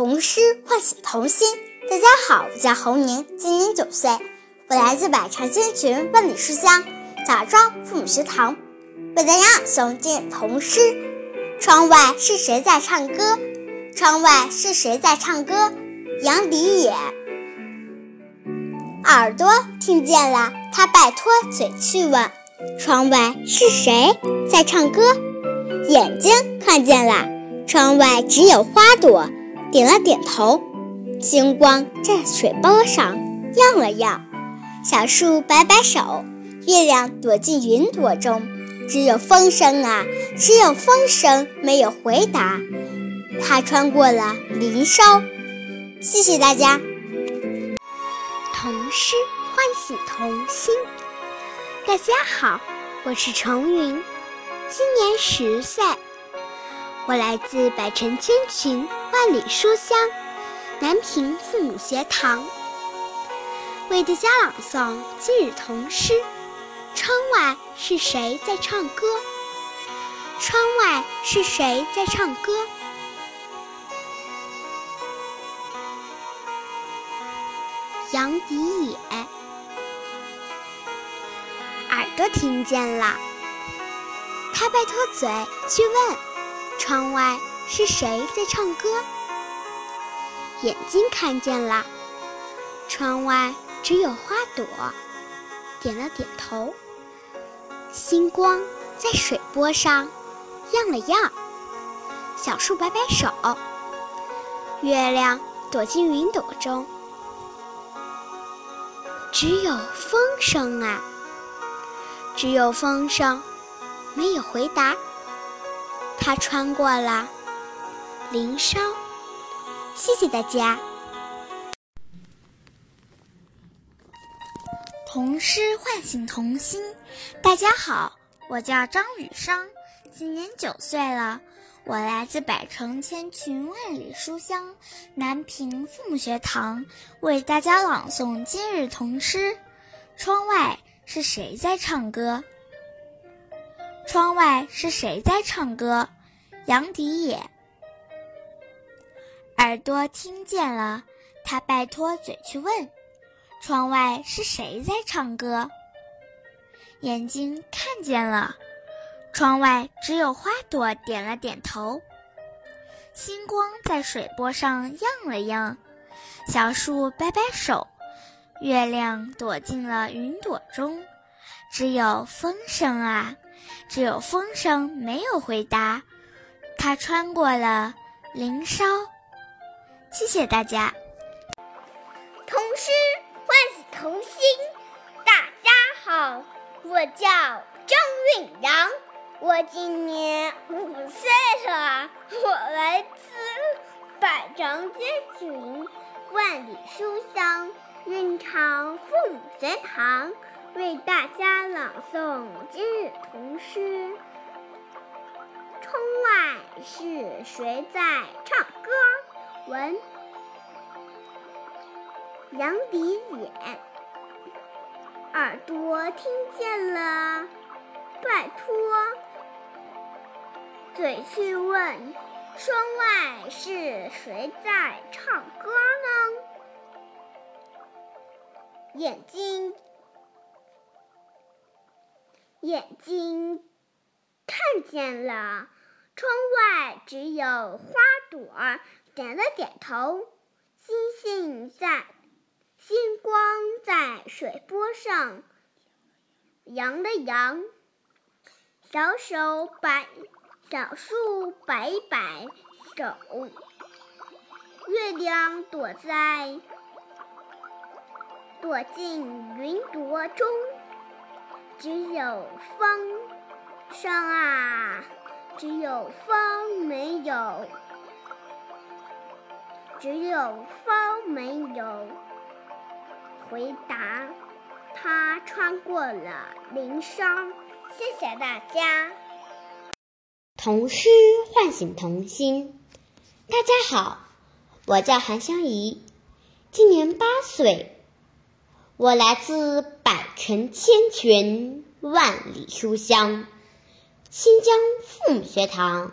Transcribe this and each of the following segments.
童诗唤醒童心。大家好，我叫侯宁，今年九岁，我来自百城千群万里书香枣庄父母学堂，为大家朗诵今日童诗。窗外是谁在唱歌？窗外是谁在唱歌？杨迪也。耳朵听见了，他拜托嘴去问：窗外是谁在唱歌？眼睛看见了，窗外只有花朵，点了点头。星光在水波上漾了漾，小树摆摆手，月亮躲进云朵中。只有风声啊，只有风声，没有回答。它穿过了林梢。谢谢大家。童诗唤醒童心。大家好，我是程云，今年十岁，我来自百城千群万里书香南平父母学堂，为大家朗诵今日童诗。窗外是谁在唱歌？窗外是谁在唱歌？杨迪也，耳朵听见了，他拜托嘴去问：窗外是谁在唱歌？眼睛看见了，窗外只有花朵，点了点头。星光在水波上漾了漾，小树摆摆手，月亮躲进云朵中。只有风声啊，只有风声，没有回答。它穿过了林梢。谢谢大家。童诗唤醒童心。大家好，我叫张雨商，今年九岁了，我来自百城千群万里书香南平父母学堂，为大家朗诵今日童诗。窗外是谁在唱歌？窗外是谁在唱歌？杨迪也。耳朵听见了，他拜托嘴去问：窗外是谁在唱歌？眼睛看见了，窗外只有花朵点了点头。星光在水波上漾了漾，小树摆摆手。月亮躲进了云朵中，只有风声啊，只有风声没有回答。它穿过了林梢。谢谢大家。童诗唤醒童心。大家好，我叫张韵阳，我今年五岁了，我来自百城千群，万里书香。韵长凤学堂为大家朗诵今日童诗。窗外是谁在唱歌？文杨迪也。耳朵听见了，拜托嘴去问：窗外是谁在唱歌呢？眼睛，眼睛看见了，窗外只有花朵，点了点头。星星在，星光在水波上扬了扬。小手摆，小树摆摆手，月亮躲在。躲进云朵中，只有风声啊，只有风没有，只有风没有回答。他穿过了林梢。谢谢大家。童诗唤醒童心。大家好，我叫韩香怡，今年八岁。我来自百城千群万里书香新疆父母学堂，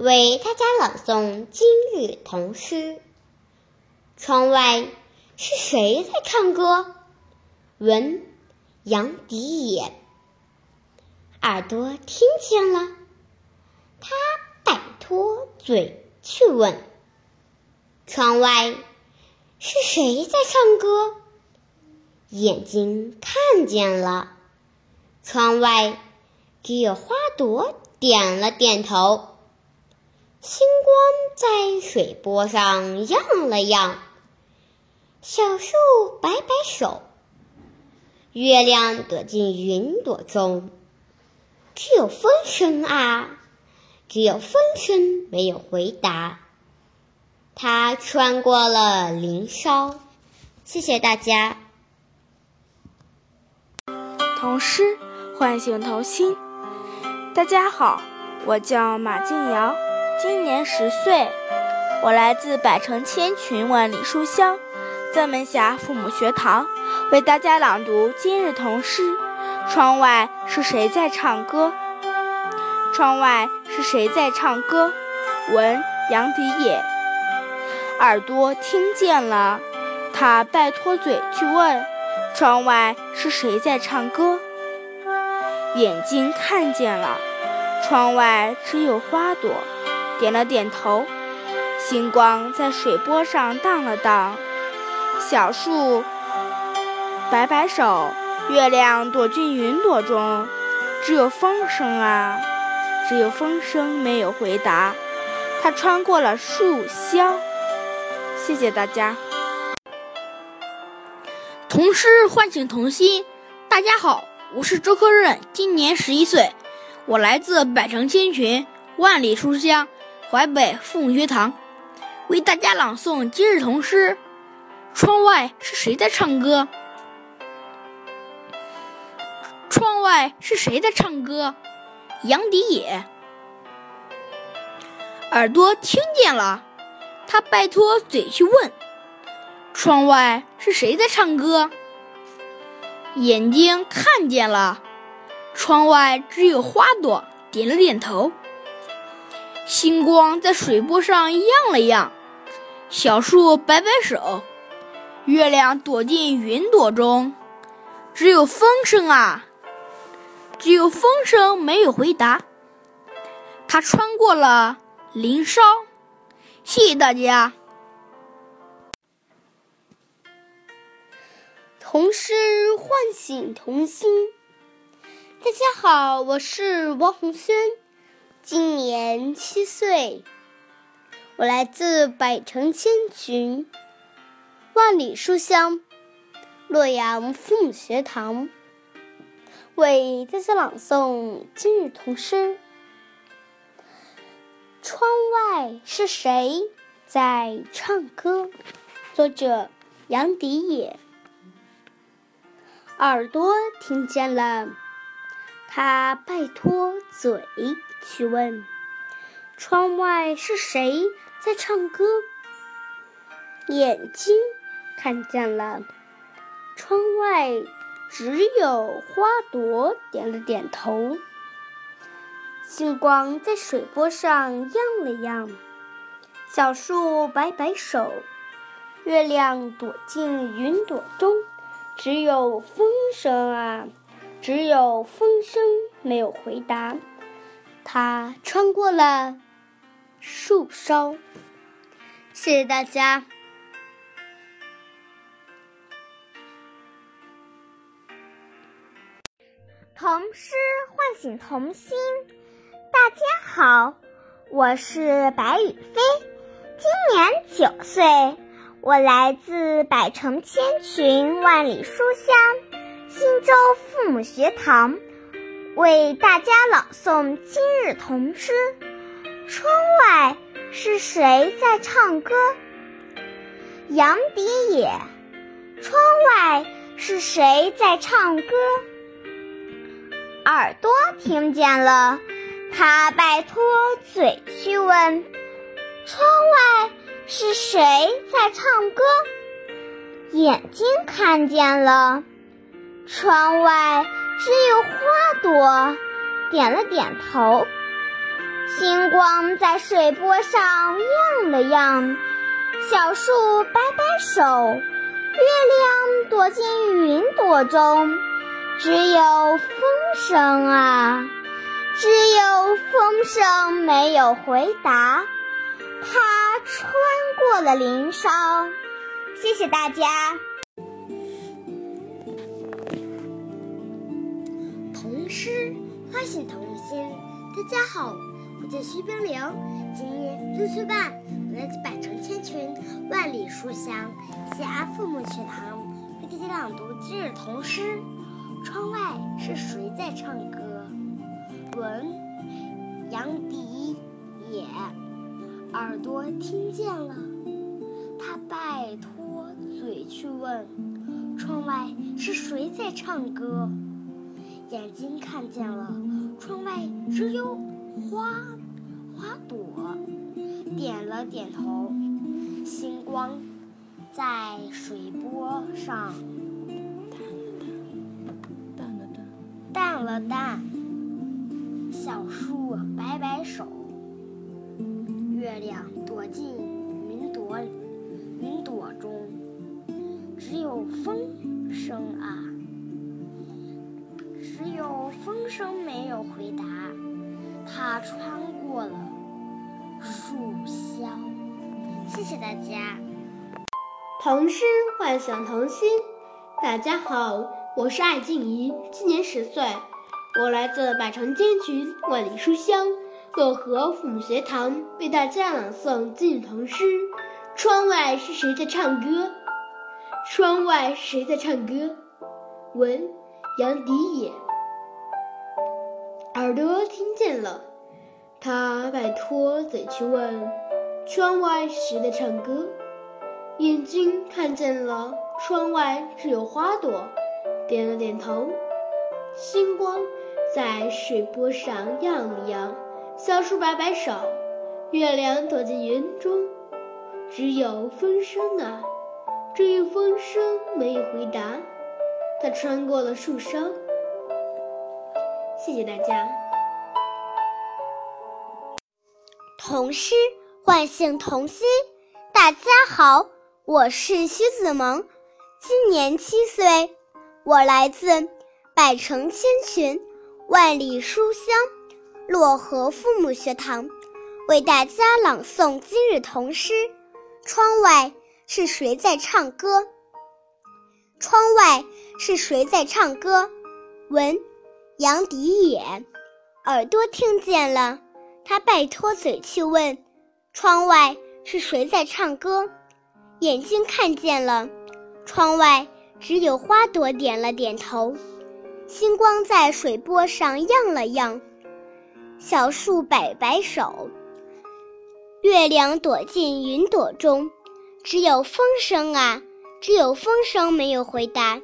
为大家朗诵今日童诗。窗外是谁在唱歌？闻，杨迪也。耳朵听见了，他摆脱嘴去问：窗外是谁在唱歌？眼睛看见了，窗外只有花朵点了点头。星光在水波上漾了漾，小树摆摆手，月亮躲进云朵中。只有风声啊，只有风声没有回答。它穿过了林梢。谢谢大家。童诗唤醒童心。大家好，我叫马静瑶。今年十岁，我来自百城千群万里书香曾门峡父母学堂，为大家朗读今日童诗。窗外是谁在唱歌？窗外是谁在唱歌？闻杨迪也。耳朵听见了，他拜托嘴去问：窗外是谁在唱歌？眼睛看见了，窗外只有花朵。点了点头，星光在水波上荡了荡，小树摆摆手，月亮躲进云朵中，只有风声啊，只有风声没有回答。它穿过了树梢。谢谢大家。童诗唤醒童心。大家好，我是周科任，今年十一岁，我来自百城千群，万里书香。淮北父母学堂为大家朗诵今日童诗。窗外是谁在唱歌？窗外是谁在唱歌？杨迪也。耳朵听见了，他拜托嘴去问：窗外是谁在唱歌？眼睛看见了，窗外只有花朵，点了点头。星光在水波上漾了漾，小树摆摆手，月亮躲进云朵中，只有风声啊，只有风声没有回答。它穿过了林梢。谢谢大家。童诗唤醒童心。大家好，我是王红轩。今年七岁，我来自百城千群、万里书香洛阳父母学堂，为大家朗诵今日童诗。窗外是谁在唱歌？作者杨迪也。耳朵听见了，他拜托嘴。去问，窗外是谁在唱歌？眼睛看见了，窗外只有花朵点了点头。星光在水波上漾了漾，小树摆摆手，月亮躲进云朵中，只有风声啊，只有风声没有回答。他穿过了树梢。谢谢大家。童诗唤醒童心。大家好，我是白雨飞，今年九岁，我来自百城千群万里书香新州父母学堂。为大家朗诵今日童诗。窗外是谁在唱歌？杨迪也。窗外是谁在唱歌？耳朵听见了，他拜托嘴去问：窗外是谁在唱歌？眼睛看见了，窗外。只有花朵点了点头，星光在水波上漾了漾，小树摆摆手，月亮躲进云朵中，只有风声啊，只有风声没有回答。它穿过了林梢。谢谢大家。唤醒童心。大家好。我叫徐冰凌，今年六岁半，来自百城千群，万里书香西安父母学堂，为大家朗读今日童诗。窗外是谁在唱歌？闻杨迪也。耳朵听见了，他拜托嘴去问，窗外是谁在唱歌？眼睛看见了，窗外只有。花花朵点了点头，星光在水波上淡了淡，淡了淡。小树摆摆手，月亮躲进云朵里云朵中，只有风声啊，只有风声没有回答。它穿过了树梢。谢谢大家。童诗唤醒童心。大家好，我是艾静怡，今年十岁，我来自百城千群，万里书香漯河父母学堂，为大家朗诵今日童诗。窗外是谁在唱歌？窗外谁在唱歌？闻杨迪也。耳朵听见了，他拜托嘴去问：窗外谁在唱歌？眼睛看见了，窗外只有花朵，点了点头。星光在水波上漾了漾，小树摆摆手，月亮躲进云中，只有风声啊，只有风声没有回答。它穿过了树梢。谢谢大家。童诗唤醒童心。大家好，我是徐子萌，今年七岁，我来自百城千群，万里书香漯河父母学堂，为大家朗诵今日童诗。窗外是谁在唱歌？窗外是谁在唱歌？闻。杨迪也，耳朵听见了，他拜托嘴去问：窗外是谁在唱歌？眼睛看见了，窗外只有花朵点了点头。星光在水波上漾了漾，小树摆摆手，月亮躲进云朵中，只有风声啊，只有风声没有回答。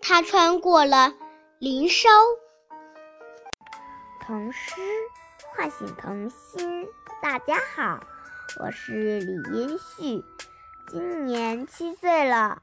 它穿过了林梢。童诗唤醒童心。大家好，我是李音旭，今年七岁了。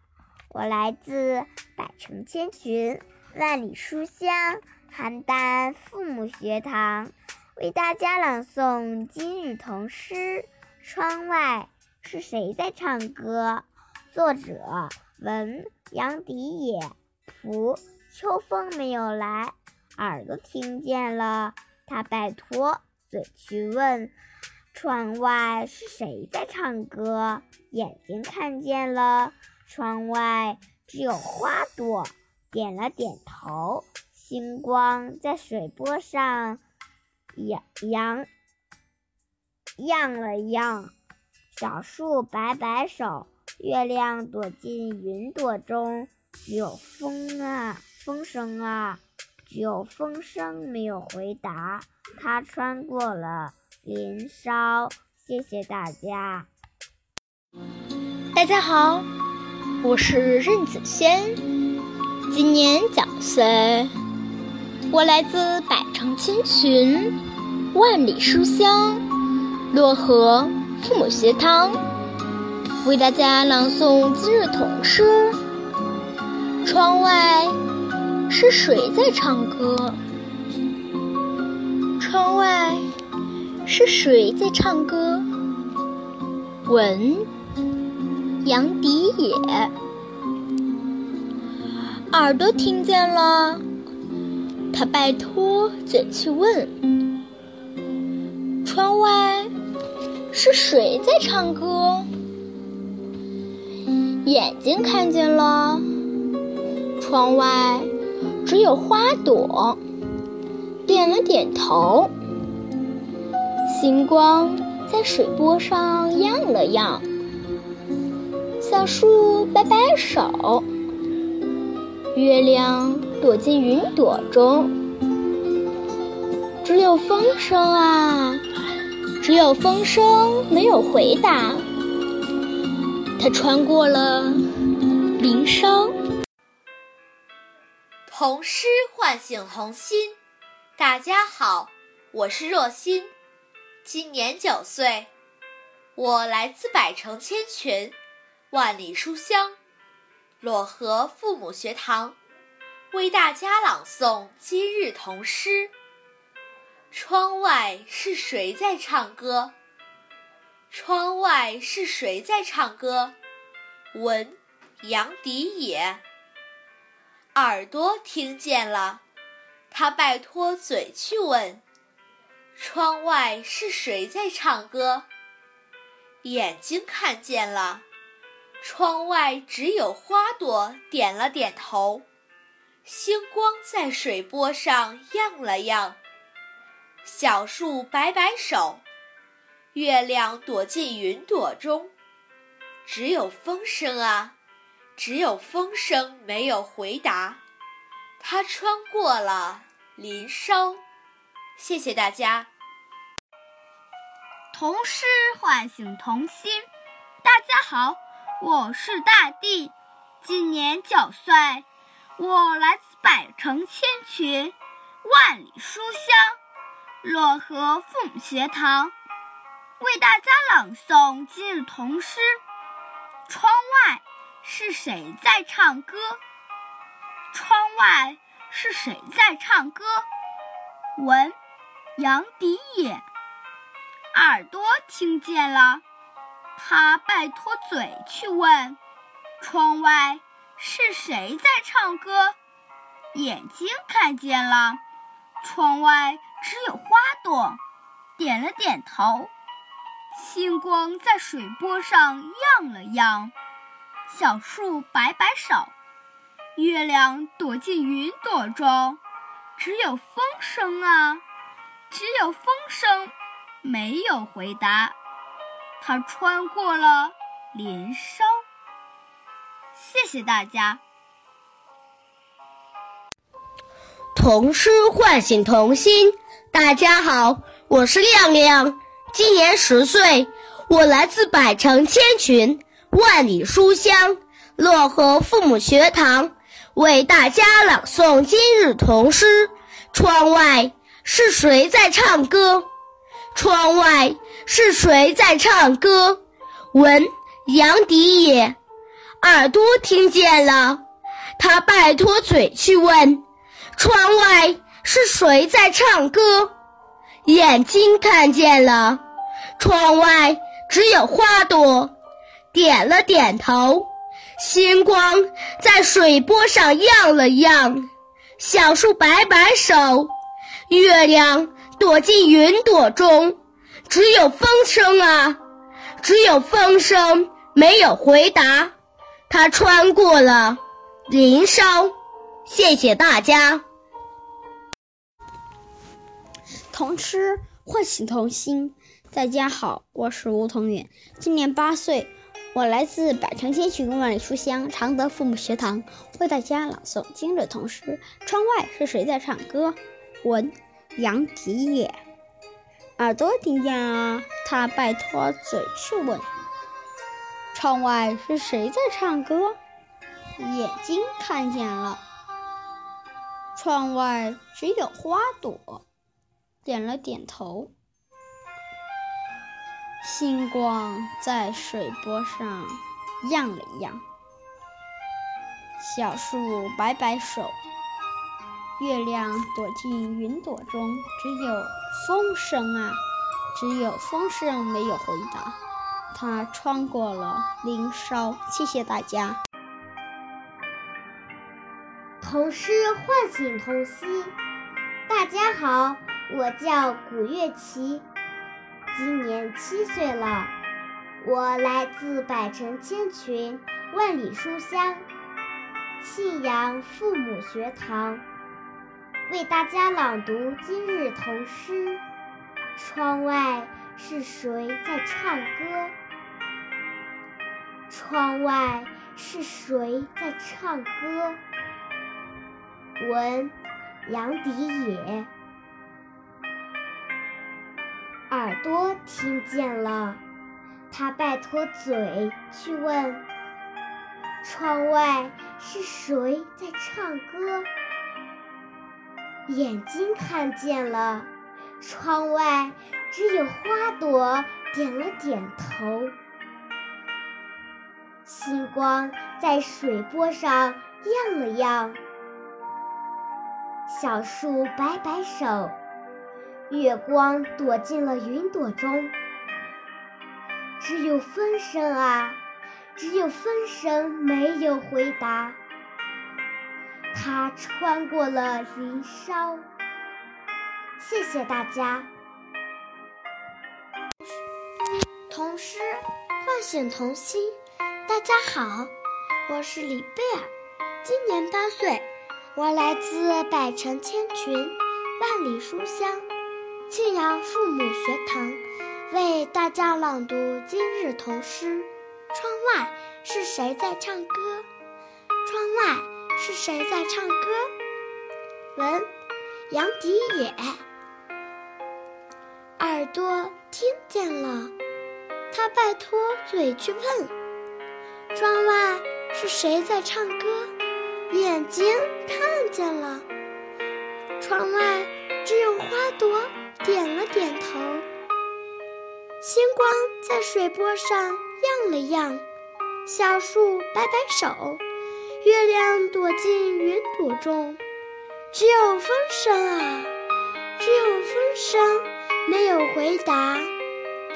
我来自百城千群，万里书香邯郸父母学堂，为大家朗诵今日童诗。窗外是谁在唱歌？作者文杨迪也。图秋风没有来。耳朵听见了，他拜托嘴去问：窗外是谁在唱歌？眼睛看见了，窗外只有花朵，点了点头。星光在水波上扬扬漾了漾，小树摆摆手，月亮躲进云朵中，有风啊，风声啊。只有风声没有回答，他穿过了林梢。谢谢大家。大家好，我是任子轩，今年九岁，我来自百城千群，万里书香漯河父母学堂，为大家朗诵今日童诗。窗外。是谁在唱歌？窗外是谁在唱歌？闻，杨迪也。耳朵听见了，他拜托嘴去问：窗外是谁在唱歌？眼睛看见了，窗外只有花朵，点了点头。星光在水波上漾了漾，小树摆摆手。月亮躲进云朵中，只有风声啊，只有风声没有回答。它穿过了林梢。童诗唤醒童心。大家好，我是若欣，今年九岁，我来自百城千群，万里书香。漯河父母学堂为大家朗诵今日童诗。窗外是谁在唱歌？窗外是谁在唱歌？闻，杨迪也。耳朵听见了，他拜托嘴去问：窗外是谁在唱歌？眼睛看见了。窗外只有花朵，点了点头。星光在水波上漾了漾。小树摆摆手，月亮躲进云朵中。只有风声啊，只有风声没有回答。它穿过了林梢。谢谢大家。童诗唤醒童心。大家好。我是大地，今年九岁，我来自百城千群，万里书香，漯河父母学堂，为大家朗诵今日童诗。窗外是谁在唱歌？窗外是谁在唱歌？闻，杨迪也。耳朵听见了。他拜托嘴去问：“窗外是谁在唱歌？”眼睛看见了，窗外只有花朵，点了点头。星光在水波上漾了漾，小树摆摆手，月亮躲进云朵中。只有风声啊，只有风声，没有回答。它穿过了林梢。谢谢大家。童诗唤醒童心。大家好，我是亮亮，今年十岁，我来自百城千群，万里书香，漯河父母学堂，为大家朗诵今日童诗。窗外是谁在唱歌？窗外是谁在唱歌？闻，杨迪也。耳朵听见了，他拜托嘴去问：窗外是谁在唱歌？眼睛看见了，窗外只有花朵，点了点头。星光在水波上漾了漾，小树摆摆手，月亮。躲进云朵中，只有风声啊，只有风声没有回答。它穿过了林梢。谢谢大家。童诗唤醒童心。大家好，我是吴同远，今年八岁，我来自百城千群万里书香常德父母学堂，为大家朗诵今日童诗。窗外是谁在唱歌？闻。杨迪也，耳朵听见了，他拜托嘴去问：窗外是谁在唱歌？眼睛看见了，窗外只有花朵，点了点头。星光在水波上漾了漾，小树摆摆手。月亮躲进云朵中，只有风声啊，只有风声没有回答。它穿过了林梢。谢谢大家。童诗唤醒童心。大家好，我叫古月琪，今年七岁了。我来自百城千群，万里书香，庆阳父母学堂，为大家朗读今日童诗。窗外是谁在唱歌？窗外是谁在唱歌？文杨迪也。耳朵听见了，他拜托嘴去问：窗外是谁在唱歌？眼睛看见了。窗外只有花朵点了点头，星光在水波上漾了漾，小树摆摆手，月光躲进了云朵中，只有风声啊，只有风声没有回答，它穿过了林梢。谢谢大家。童诗唤醒童心。大家好，我是李贝尔，今年八岁，我来自百城千群，万里书香，庆阳父母学堂，为大家朗读今日童诗。窗外是谁在唱歌？窗外是谁在唱歌？文杨迪也。耳朵听见了，他拜托嘴去问：窗外是谁在唱歌？眼睛看见了，窗外只有花朵点了点头。星光在水波上漾了漾，小树摆摆手，月亮躲进云朵中。只有风声啊，只有风声。没有回答，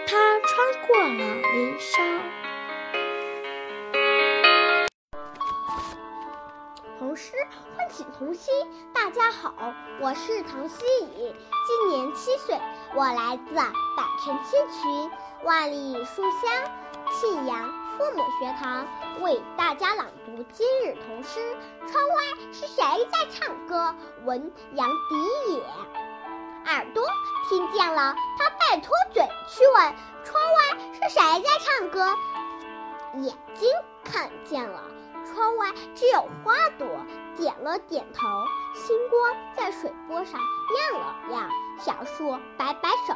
他穿过了林梢。童诗唤醒童心。大家好，我是唐希怡，今年七岁，我来自百城千群，万里书香，庆阳父母学堂，为大家朗读今日童诗。窗外是谁在唱歌？闻杨迪也。耳朵听见了，他拜托嘴去问：窗外是谁在唱歌？眼睛看见了，窗外只有花朵点了点头。星光在水波上亮了亮，小树摆摆手，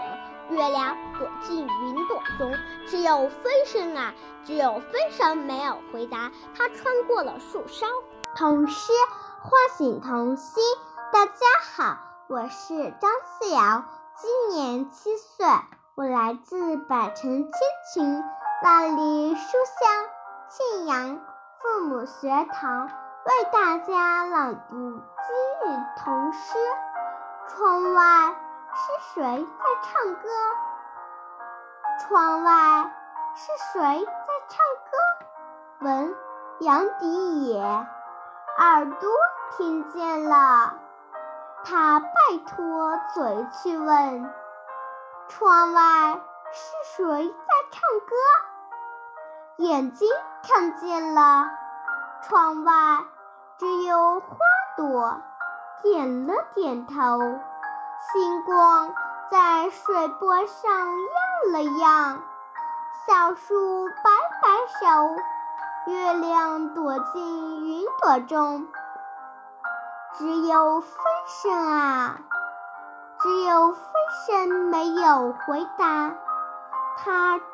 月亮躲进云朵中。只有风声啊，只有风声没有回答。它穿过了树梢。童诗唤醒童心，大家好。我是张思瑶，今年七岁，我来自百城千群，万里书香，庆阳父母学堂，为大家朗读今日童诗。窗外是谁在唱歌？窗外是谁在唱歌？闻杨迪也，耳朵听见了。他拜托嘴去问：窗外是谁在唱歌？眼睛看见了，窗外只有花朵点了点头。星光在水波上漾了漾，小树摆摆手，月亮躲进云朵中。只有风声啊，只有风声没有回答。他穿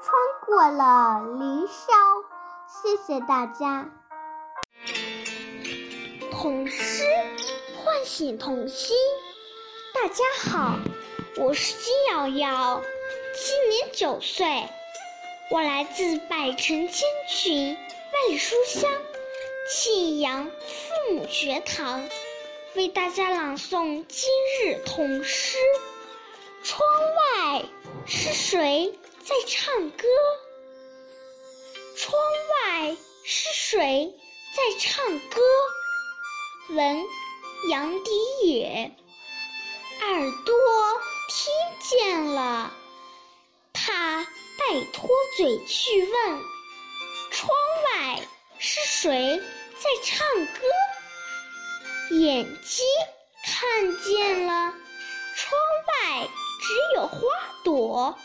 过了林梢。谢谢大家。童诗唤醒童心。大家好，我是金瑶瑶，今年九岁，我来自百城千群，万里书香，庆阳父母学堂。为大家朗诵今日童诗。窗外是谁在唱歌？窗外是谁在唱歌？闻杨笛也，耳朵听见了，他拜托嘴去问：窗外是谁在唱歌？眼睛看见了，窗外只有花朵，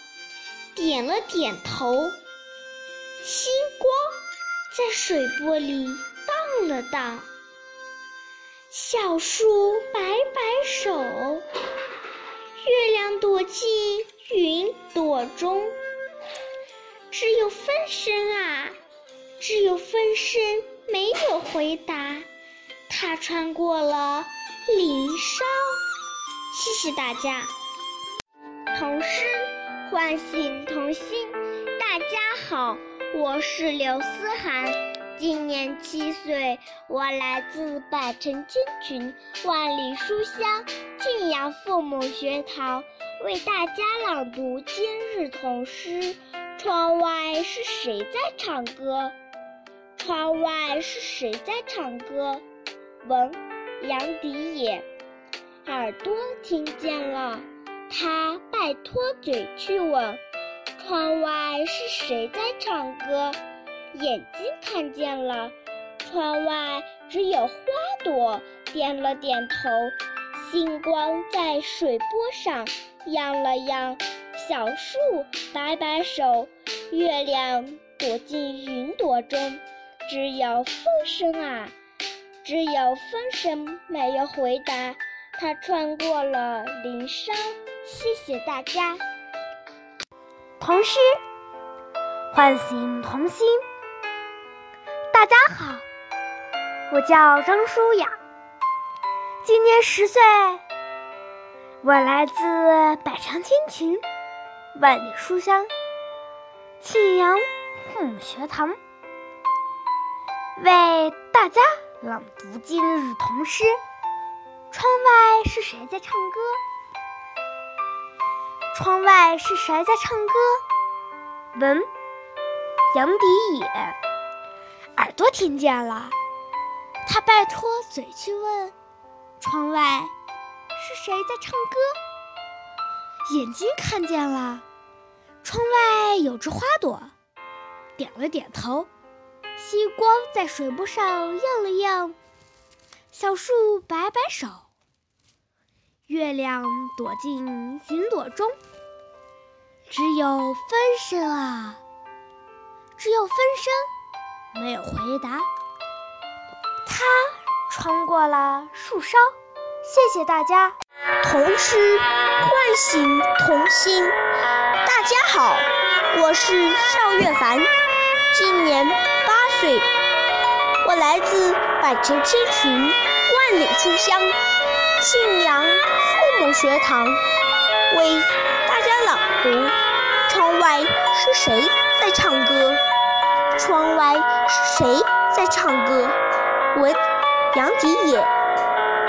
点了点头。星光在水波里荡了荡。小树摆摆手，月亮躲进云朵中。只有风声啊，只有风声没有回答。它穿过了林梢。谢谢大家。童诗唤醒童心。大家好，我是刘思涵。今年七岁，我来自百城千群、万里书香庆阳父母学堂，为大家朗读今日童诗。窗外是谁在唱歌？窗外是谁在唱歌？闻杨笛也，耳朵听见了，他拜托嘴去问：窗外是谁在唱歌？眼睛看见了，窗外只有花朵，点了点头。星光在水波上漾了漾，小树摆摆手，月亮躲进云朵中。只有风声啊，只有风声没有回答。它穿过了林梢。谢谢大家。童诗唤醒童心。大家好，我叫张舒雅，今年十岁，我来自百城千群，万里书香庆阳父母学堂，为大家朗读今日童诗。窗外是谁在唱歌？窗外是谁在唱歌？闻杨迪也。耳朵听见了，他拜托嘴去问：窗外是谁在唱歌？眼睛看见了，窗外有只花朵，点了点头。星光在水波上漾了漾，小树摆摆手，月亮躲进云朵中。只有风声啊，只有风声。没有回答，他穿过了树梢。谢谢大家。童诗唤醒童心。大家好，我是邵月凡，今年八岁，我来自百城千群，万里书香庆阳父母学堂，为大家朗读。窗外是谁在唱歌？窗外是谁在唱歌？闻杨迪也，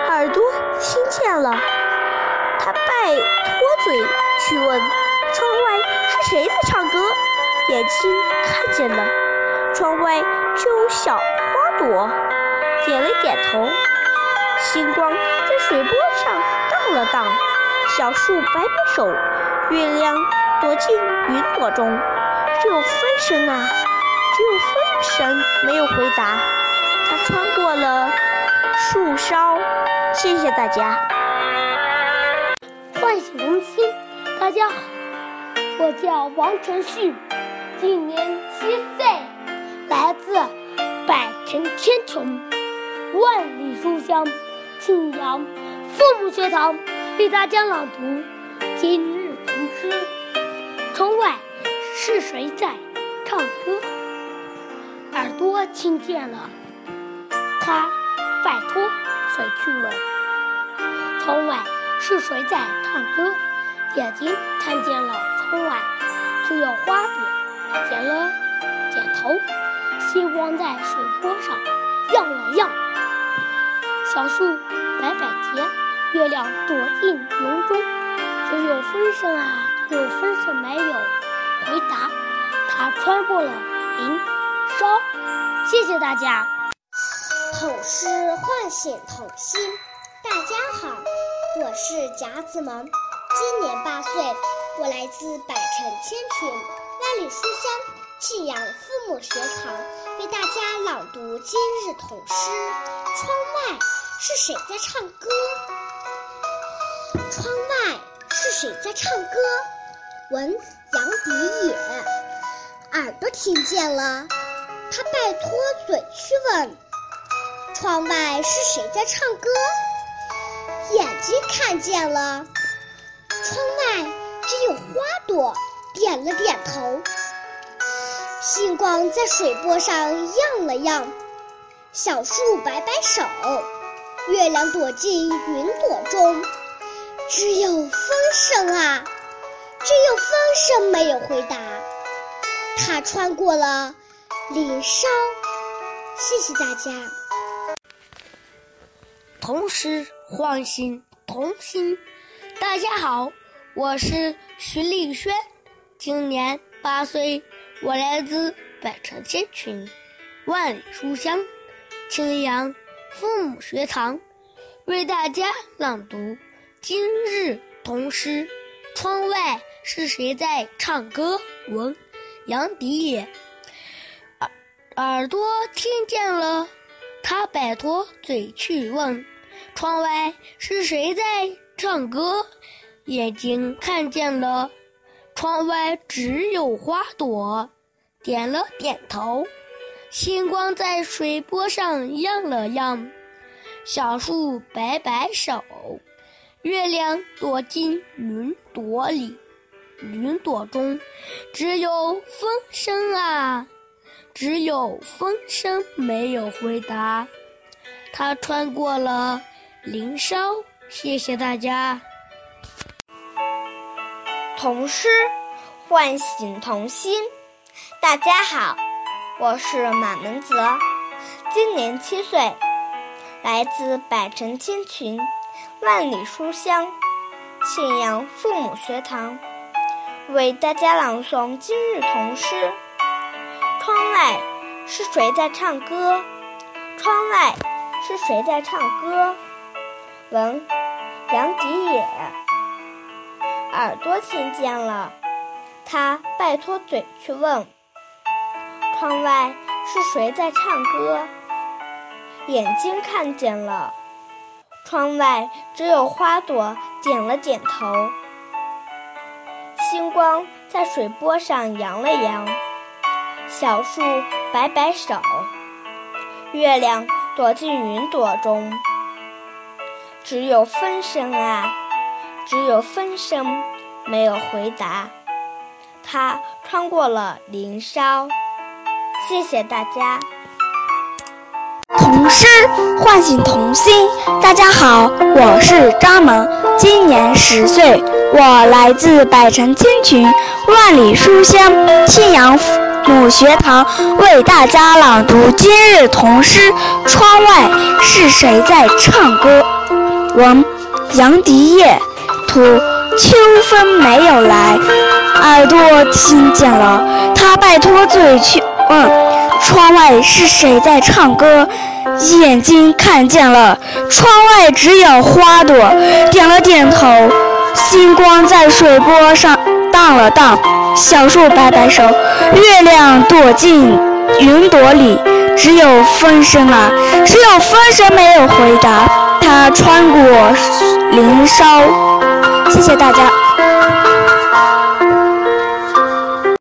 耳朵听见了，他拜托嘴去问：窗外是谁在唱歌？眼睛看见了，窗外就有小花朵，点了点头。星光在水波上荡了荡，小树摆摆手，月亮躲进云朵中，只有风声啊。只有风声没有回答，它穿过了树梢。谢谢大家。唤醒童心，大家好，我叫王晨旭，今年七岁，来自百城千穷，万里书香庆阳父母学堂，为大家朗读今日童诗。窗外是谁在唱歌？耳朵听见了，他拜托谁去问？窗外是谁在唱歌？眼睛看见了，窗外只有花朵，点了点头。星光在水波上漾了漾，小树摆摆节，月亮躲进云中。只有风声啊，有风声没有回答。它穿过了林梢。谢谢大家。童诗唤醒童心。大家好，我是贾子萌，今年八岁，我来自百城千群，万里书香信阳父母学堂，为大家朗读今日童诗。窗外是谁在唱歌？窗外是谁在唱歌？闻杨迪也。耳朵听见了，他拜托嘴去问。窗外是谁在唱歌？眼睛看见了，窗外只有花朵，点了点头。星光在水波上漾了漾，小树摆摆手，月亮躲进云朵中。只有风声啊，只有风声没有回答。它穿过了林梢。谢谢大家。童诗唤醒童心。大家好，我是徐丽轩，今年八岁，我来自百城千群，万里书香，青阳父母学堂，为大家朗读今日童诗。窗外是谁在唱歌？闻杨迪也。耳耳朵听见了，他摆脱嘴去问。窗外是谁在唱歌？眼睛看见了，窗外只有花朵，点了点头。星光在水波上漾了漾，小树摆摆手，月亮躲进云朵里。云朵中只有风声啊，只有风声没有回答。它穿过了。林梢，谢谢大家。童诗唤醒童心。大家好，我是马门泽，今年七岁，来自百城千群，万里书香，庆阳父母学堂，为大家朗诵今日童诗。窗外是谁在唱歌？窗外是谁在唱歌？闻杨迪也，耳朵听见了，他拜托嘴去问。窗外是谁在唱歌？眼睛看见了，窗外只有花朵点了点头。星光在水波上扬了扬，小树摆摆手，月亮躲进云朵中。只有风声啊，只有风声，没有回答。它穿过了林梢。谢谢大家。童诗唤醒童心。大家好，我是张萌，今年十岁，我来自百城千群，万里书香，信阳母学堂，为大家朗读今日童诗。窗外是谁在唱歌？闻杨迪叶，图秋风没有来，耳朵听见了，他拜托嘴去问，窗外是谁在唱歌？眼睛看见了，窗外只有花朵，点了点头。星光在水波上荡了荡，小树摆摆手，月亮躲进云朵里，只有风声啊，只有风声没有回答。它穿过林梢，谢谢大家。